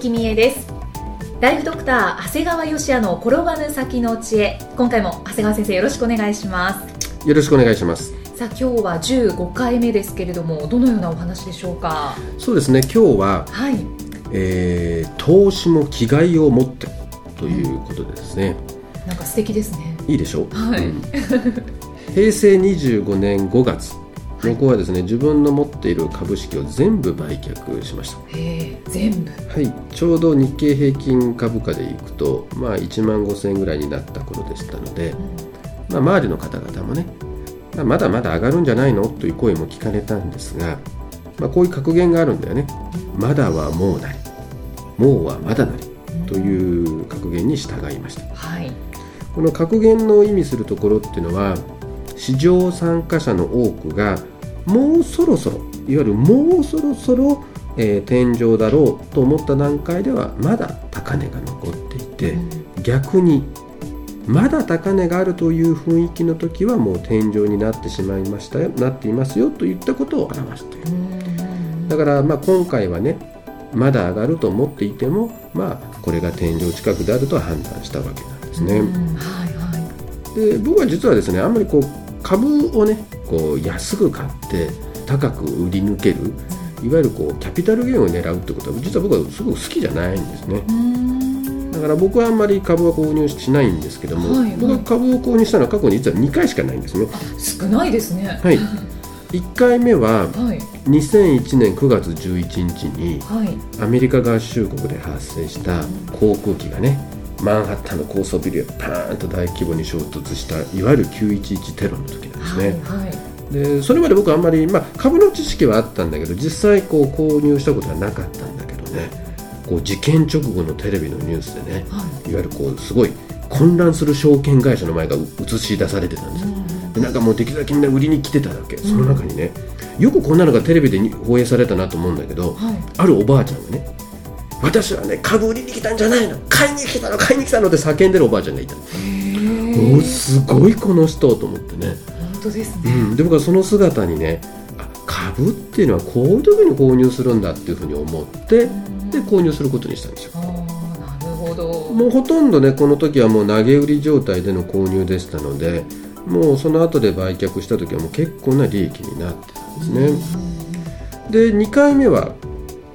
は、生きみえです。ライフドクター長谷川芳也の転ばぬ先の知恵。今回も長谷川先生よろしくお願いします。よろしくお願いします。さあ今日は15回目ですけれどもどのようなお話でしょうか？そうですね、今日は、はい。えー投資も気概を持ってということでですね、なんか素敵ですね。いいでしょう、はい。うん。平成25年5月、僕はですね、自分の持っている株式を全部売却しました。全部。はい、ちょうど日経平均株価でいくと、まあ、1万5000円ぐらいになった頃でしたので、まあ、周りの方々もね、まあ、まだまだ上がるんじゃないの？という声も聞かれたんですが、まあ、こういう格言があるんだよね。まだはもうなり、もうはまだなり。という格言に従いました。はい。この格言の意味するところっていうのは、市場参加者の多くが、もうそろそろ、いわゆるもうそろそろ、えー天井だろうと思った段階では、まだ高値が残っていて、逆にまだ高値があるという雰囲気の時はもう天井になってしまいましたよなっていますよといったことを表している。だからまあ今回はねまだ上がると思っていてもまあこれが天井近くであると判断したわけなんですね、うん。はいはい。で僕は実はですねあんまりこう株をねこう安く買って高く売り抜けるいわゆるこうキャピタルゲインを狙うってことは実は僕はすごく好きじゃないんですね。うん。だから僕はあんまり株は購入しないんですけども、はいはい。僕が株を購入したのは過去に実は2回しかないんですね。少ないですね。はい、1回目ははい。2001年9月11日にはい。アメリカ合衆国で発生した航空機がねマンハッタンの高層ビルへパーンと大規模に衝突したいわゆる911テロの時なんですね。はいはいでそれまで僕はあんまり、まあ、株の知識はあったんだけど実際こう購入したことはなかったんだけどね。こう事件直後のテレビのニュースでねはい。わゆるこうすごい混乱する証券会社の前がう映し出されてたんですよ。でなんかもうできるだけみんな売りに来てたわけ。その中にね。よくこんなのがテレビでに放映されたなと思うんだけどはい。あるおばあちゃんがね私はね株売りに来たんじゃないの。買いに来たの買いに来たのって叫んでるおばあちゃんがいたの。へえおすごいこの人と思ってね。本当ですね。うん、で僕はその姿にねあ株っていうのはこういう時に購入するんだっていうふうに思ってで購入することにしたんですよ。ああなるほど。もうほとんどねこの時はもう投げ売り状態での購入でしたのでもうその後で売却した時はもう結構な利益になってたんですね。で2回目は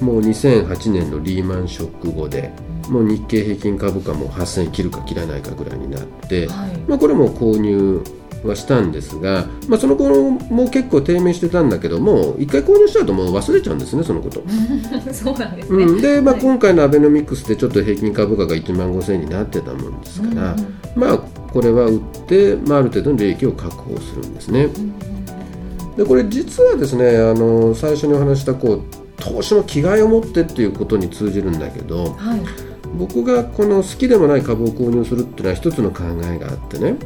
もう2008年のリーマンショック後でもう日経平均株価も8000切るか切らないかぐらいになって、はい。まあ、これも購入はしたんですが、まあ、その頃も結構低迷してたんだけども一回購入しちゃうともう忘れちゃうんですねそのこと、そうなんですね。うん、で、まあ、はい。今回のアベノミクスでちょっと平均株価が1万5000円になってたもんですから、うんうんまあこれは売って、まあ、ある程度の利益を確保するんですね。でこれ実はですねあの最初にお話したこう投資の気概を持ってっていうことに通じるんだけどはい。僕がこの好きでもない株を購入するっていうのは一つの考えがあってね。はい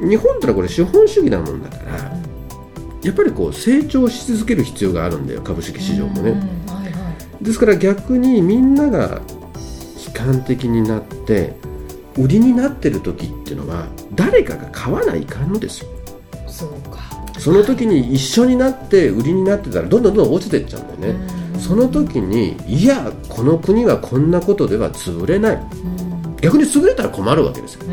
日本ってのはこれ資本主義なもんだからやっぱりこう成長し続ける必要があるんだよ株式市場もね。うんはいはい。ですから逆にみんなが悲観的になって売りになってる時っていうのは誰かが買わないかんのですよ。そうか。その時に一緒になって売りになってたらどんどんどんどん落ちてっちゃうんだよね。その時にいやこの国はこんなことでは潰れない。うん。逆に潰れたら困るわけですよ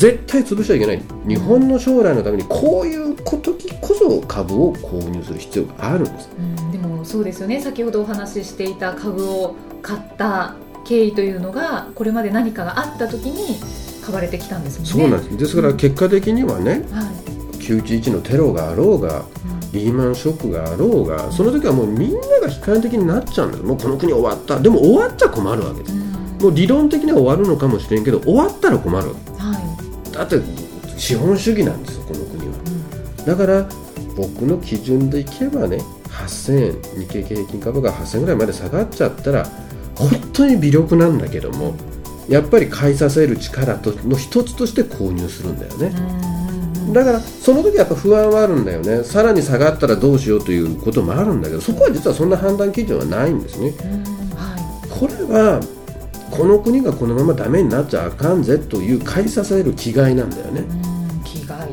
絶対潰しちゃいけない。日本の将来のためにこういう時こそ株を購入する必要があるんです。うんでもそうですよね。先ほどお話ししていた株を買った経緯というのがこれまで何かがあった時に買われてきたんですもんね。そうなんです。ですから結果的にはねはい。911のテロがあろうがリーマンショックがあろうがその時はもうみんなが悲観的になっちゃうんです。もうこの国終わった。でも終わっちゃ困るわけです。うん。もう理論的には終わるのかもしれんけど終わったら困るわけ。はだって資本主義なんですよこの国は。だから僕の基準でいけばね8000円日経平均株が8000円ぐらいまで下がっちゃったら本当に微力なんだけどもやっぱり買いさせる力との一つとして購入するんだよね、だからその時やっぱ不安はあるんだよね。さらに下がったらどうしようということもあるんだけどそこは実はそんな判断基準はないんですね、はい、これはこの国がこのままダメになっちゃあかんぜという買い支える気概なんだよね。気概、は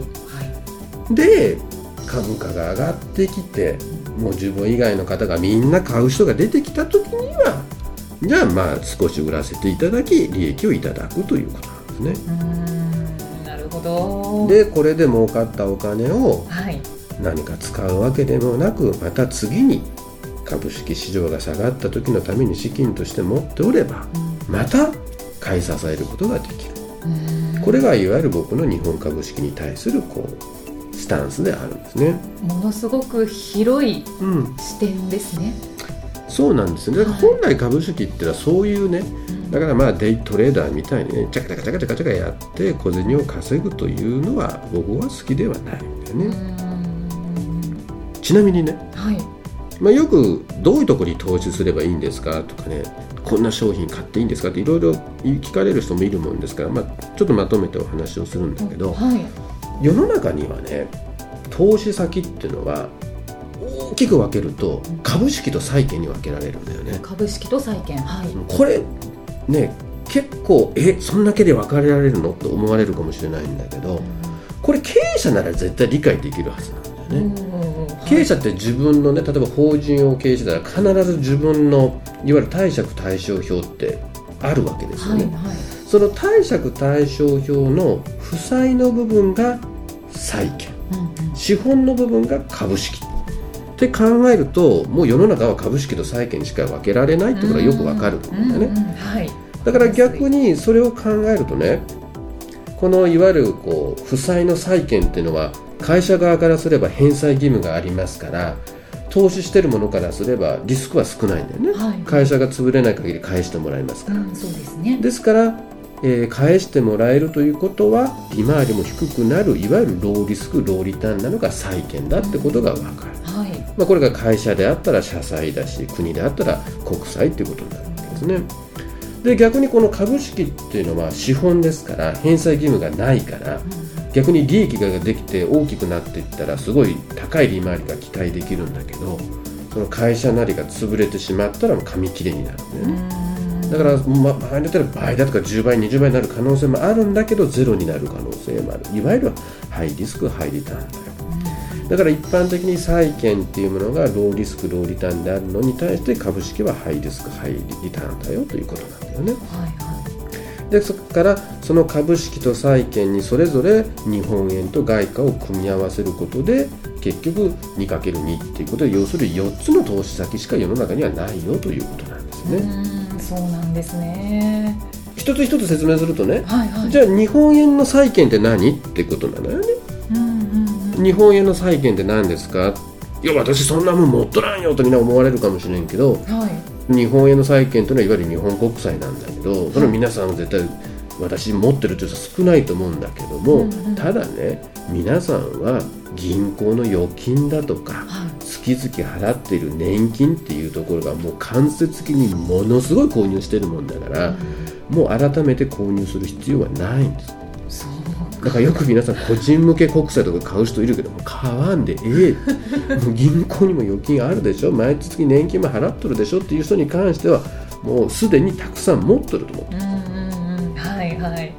い、で株価が上がってきてもう自分以外の方がみんな買う人が出てきた時にはじゃあまあ少し売らせていただき利益をいただくということなんですね。なるほどでこれで儲かったお金を何か使うわけでもなくまた次に株式市場が下がった時のために資金として持っておれば、また買い支えることができる。これがいわゆる僕の日本株式に対するこうスタンスであるんですね。ものすごく広い視点ですね、うん、そうなんですね。本来株式ってのはそういうね、だからまあデイトレーダーみたいにねチャカチャカチャカチャカチャカやって小銭を稼ぐというのは僕は好きではないんだよね。ちなみにね、はい。まあ、よくどういうところに投資すればいいんですかとかねこんな商品買っていいんですか？っていろいろ聞かれる人もいるもんですから、まあ、ちょっとまとめてお話をするんだけど、はい、世の中にはね投資先っていうのは大きく分けると株式と債券に分けられるんだよね。株式と債券、はい、これね結構えそんだけで分かれられるの？と思われるかもしれないんだけど、これ経営者なら絶対理解できるはずなんだよね。経営者って自分のね例えば法人を経営してたら必ず自分のいわゆる貸借対照表ってあるわけですよね、はいはい、その貸借対照表の負債の部分が債券、うんうん、資本の部分が株式。って考えるともう世の中は株式と債券しか分けられないってことがよくわかるんだよね、うんうんはい、だから逆にそれを考えるとねこのいわゆるこう負債の債券っていうのは会社側からすれば返済義務がありますから投資してるものからすればリスクは少ないんだよね、はい、会社が潰れない限り返してもらえますから、うん、そうですね。ですから、えー、返してもらえるということは利回りも低くなるいわゆるローリスクローリターンなのが債券だってことが分かる、うん、はい。まあ、これが会社であったら社債だし国であったら国債っていうことになるわけですね。で逆にこの株式っていうのは資本ですから返済義務がないから、うん逆に利益ができて大きくなっていったらすごい高い利回りが期待できるんだけどその会社なりが潰れてしまったら紙切れになるんだよねだから、ま、場合によっては倍だとか10倍20倍になる可能性もあるんだけどゼロになる可能性もある。いわゆるハイリスクハイリターンだよ。だから一般的に債券っていうものがローリスクローリターンであるのに対して株式はハイリスクハイリターンだよということなんだよね。はいはいでそこからその株式と債券にそれぞれ日本円と外貨を組み合わせることで結局 2×2 っていうことで要するに4つの投資先しか世の中にはないよということなんですね。うんそうなんですね。一つ一つ説明するとね、はいはい、じゃあ日本円の債券って何ってことなのよね。うんうんうん、日本円の債券って何ですか？いや私そんなもん持っとらんよとみんな思われるかもしれんけど、はい日本円の債券というのはいわゆる日本国債なんだけどそれ皆さん絶対私持ってるっていう人少ないと思うんだけども、うんうん、ただね皆さんは銀行の預金だとか、はい、月々払っている年金っていうところがもう間接的にものすごい購入してるもんだから、うん、もう改めて購入する必要はないんです。だからよく皆さん個人向け国債とか買う人いるけども買わんでええもう銀行にも預金あるでしょ毎月年金も払っとるでしょっていう人に関してはもうすでにたくさん持っとると思ってはいはい。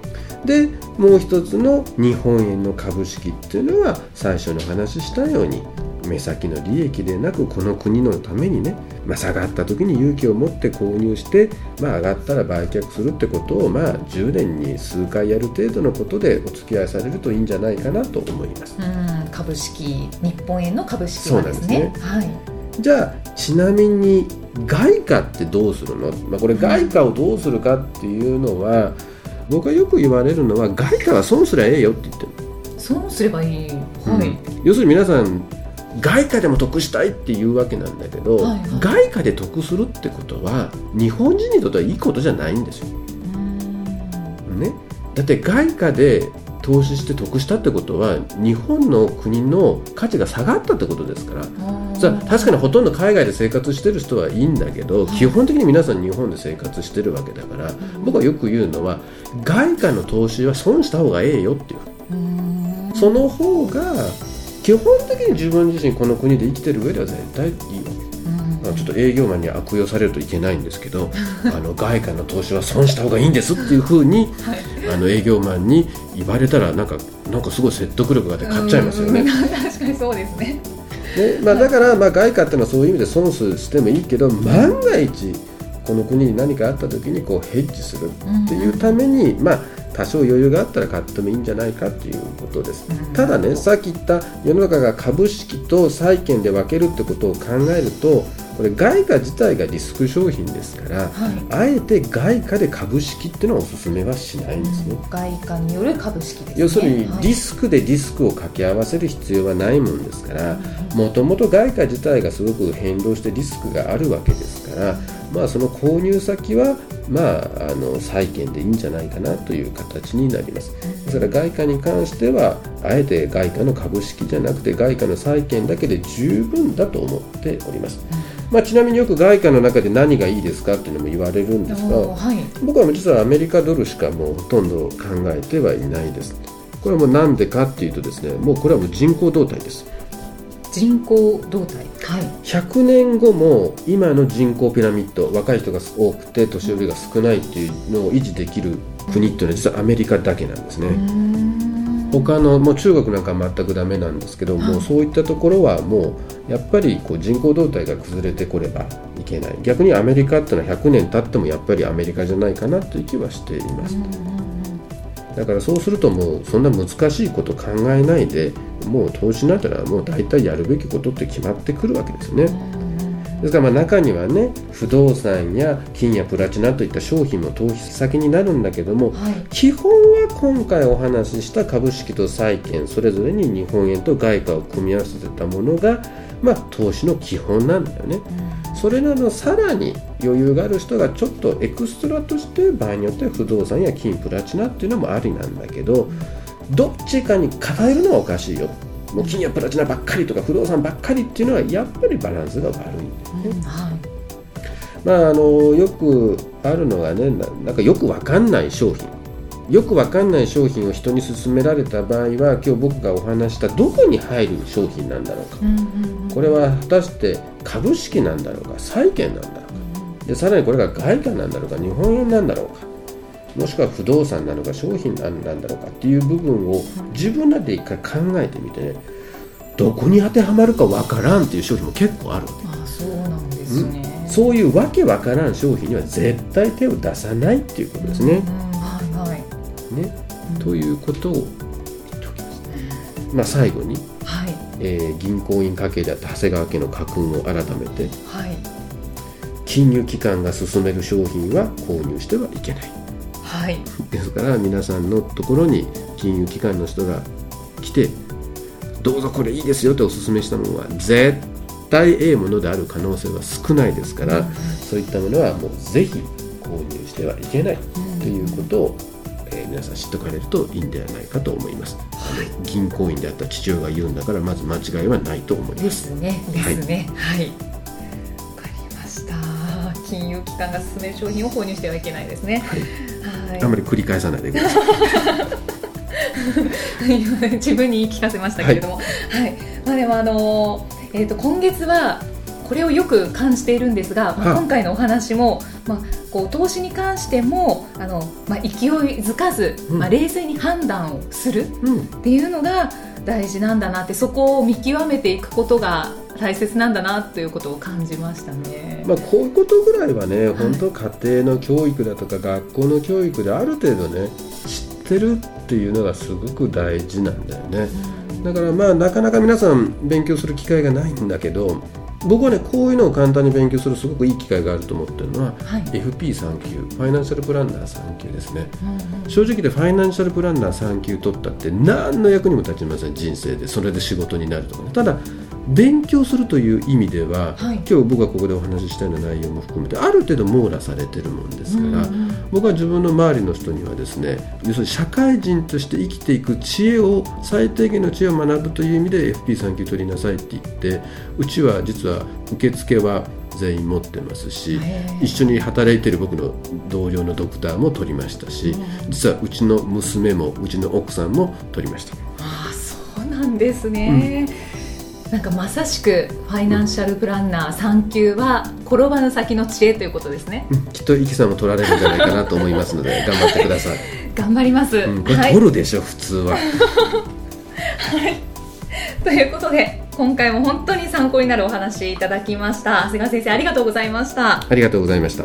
でもう一つの日本円の株式っていうのは最初にお話ししたように目先の利益でなくこの国のためにね、まあ、下がった時に勇気を持って購入して、まあ、上がったら売却するってことを、まあ、10年に数回やる程度のことでお付き合いされるといいんじゃないかなと思います。うん株式日本円の株式はですね。すね。はい、じゃあちなみに外貨ってどうするの、まあ、これ外貨をどうするかっていうのは、僕はよく言われるのは外貨は損すりゃええよって言ってる損すればいい、はい、うん、要するに皆さん外貨でも得したいっていうわけなんだけど、はいはい、外貨で得するってことは日本人にとってはいいことじゃないんですよ。ね、だって外貨で投資して得したってことは日本の国の価値が下がったってことですから。さ確かにほとんど海外で生活してる人はいいんだけど、基本的に皆さん日本で生活してるわけだから、僕はよく言うのは外貨の投資は損した方がええよっていう。その方が基本的に自分自身この国で生きてる上では絶対いいわけ。ちょっと営業マンに悪用されるといけないんですけどあの外貨の投資は損した方がいいんですっていうふうに、はい、あの営業マンに言われたらなんかなんかすごい説得力があって買っちゃいますよね。確かにそうですね。ねまあ、だから、まあ、外貨っていうのはそういう意味で損してもいいけど万が一この国に何かあった時にこうヘッジするっていうために、まあ多少余裕があったら買ってもいいんじゃないかということです、ただねさっき言った世の中が株式と債券で分けるってことを考えるとこれ外貨自体がリスク商品ですから、はい、あえて外貨で株式っていうのはおすすめはしないんですね、外貨による株式です、ね、要するにリスクでリスクを掛け合わせる必要はないもんですからもともと外貨自体がすごく変動してリスクがあるわけですから、まあ、その購入先はまあ、あの債券でいいんじゃないかなという形になります。ですから外貨に関してはあえて外貨の株式じゃなくて外貨の債券だけで十分だと思っております、まあ、ちなみによく外貨の中で何がいいですかっていうのも言われるんですが、はい、僕は実はアメリカドルしかもうほとんど考えてはいないです。これはもうなんでかっていうとですねもうこれはもう人口動態です人口動態、はい、100年後も今の人口ピラミッド若い人が多くて年寄りが少ないっていうのを維持できる国っていうのは実はアメリカだけなんですね。他のもう中国なんかは全くダメなんですけど、もうそういったところはもうやっぱりこう人口動態が崩れてこればいけない。逆にアメリカっていうのは100年経ってもやっぱりアメリカじゃないかなという気はしています。だからそうするともうそんな難しいこと考えないでもう投資になったらもう大体やるべきことって決まってくるわけですね。ですからまあ中にはね不動産や金やプラチナといった商品も投資先になるんだけども、はい、基本は今回お話しした株式と債券それぞれに日本円と外貨を組み合わせたものが、まあ、投資の基本なんだよね。それなどさらに余裕がある人がちょっとエクストラとして場合によっては不動産や金プラチナっていうのもありなんだけどどっちかに偏るのはおかしいよ。もう金やプラチナばっかりとか不動産ばっかりっていうのはやっぱりバランスが悪いんだよね。うん。はい。まあ、あのよくあるのがねなんかよくわかんない商品よくわかんない商品を人に勧められた場合は今日僕がお話したどこに入る商品なんだろうか、これは果たして株式なんだろうか債券なんだろうか、うん、でさらにこれが外貨なんだろうか日本円なんだろうか。もしくは不動産なのか商品なんだろうかっていう部分を自分らで一回考えてみてねどこに当てはまるかわからんっていう商品も結構あるわけ。あそうなんですね、そういうわけわからん商品には絶対手を出さないっていうことですね。うん。ね、ということを言っておきます。まあ、最後に、はい。えー、銀行員家系であった長谷川家の家訓を改めて、はい、金融機関が勧める商品は購入してはいけない。はい、ですから皆さんのところに金融機関の人が来てどうぞこれいいですよっておすすめしたものは絶対ええものである可能性は少ないですから、うん、そういったものはもうぜひ購入してはいけないということをえー、皆さん知っておかれるといいんではないかと思います、はい、銀行員であった父親が言うんだからまず間違いはないと思います。ですね。ですね。はい。わ、かりました。金融機関が勧める商品を購入してはいけないですね。はい、あまり繰り返さないでください。自分に言い聞かせましたけれども、はい、はい、まあでもあのー、えっ、ー、と今月はこれをよく感じているんですが、まあ、今回のお話も、まあ、こう投資に関してもあの、まあ、勢いづかず、うん、まあ、冷静に判断をするっていうのが大事なんだなってそこを見極めていくことが大切なんだなということを感じましたね。まあ、こういうことぐらいはね、はい、本当家庭の教育だとか学校の教育である程度ね知ってるっていうのがすごく大事なんだよね。だからまあなかなか皆さん勉強する機会がないんだけど僕はねこういうのを簡単に勉強するすごくいい機会があると思ってるのは、はい、FP3 級ファイナンシャルプランナー3級ですね、うんうん、正直でファイナンシャルプランナー3級取ったって何の役にも立ちません人生で。それで仕事になるとかね。ただ勉強するという意味では、はい。今日僕がここでお話ししたような内容も含めてある程度網羅されてるもんですから、うんうん。僕は自分の周りの人にはですね要するに社会人として生きていく知恵を最低限の知恵を学ぶという意味で FP3 級取りなさいって言ってうちは実は受付は全員持ってますし一緒に働いてる僕の同僚のドクターも取りましたし実はうちの娘もうちの奥さんも取りました。ああそうなんですね、なんかまさしくファイナンシャルプランナー3級は転ばぬ先の知恵ということですね。うん。きっとイキさんも取られるんじゃないかなと思いますので 頑張ってください。頑張ります、うん、取るでしょ、普通は。ということで今回も本当に参考になるお話いただきました。長谷川先生ありがとうございました。ありがとうございました。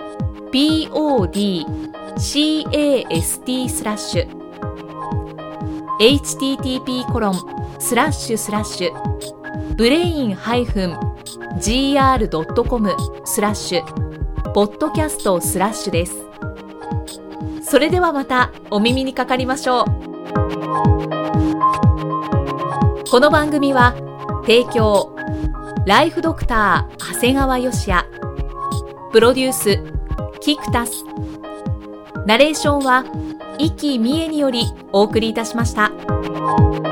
podcast スラッシュ http コロンスラッシュスラッシュブレイン -gr.com スラッシュポッドキャストスラッシュです。それではまたお耳にかかりましょう。この番組は提供ライフドクター長谷川芳也プロデュースキクタスナレーションは生きみえによりお送りいたしました「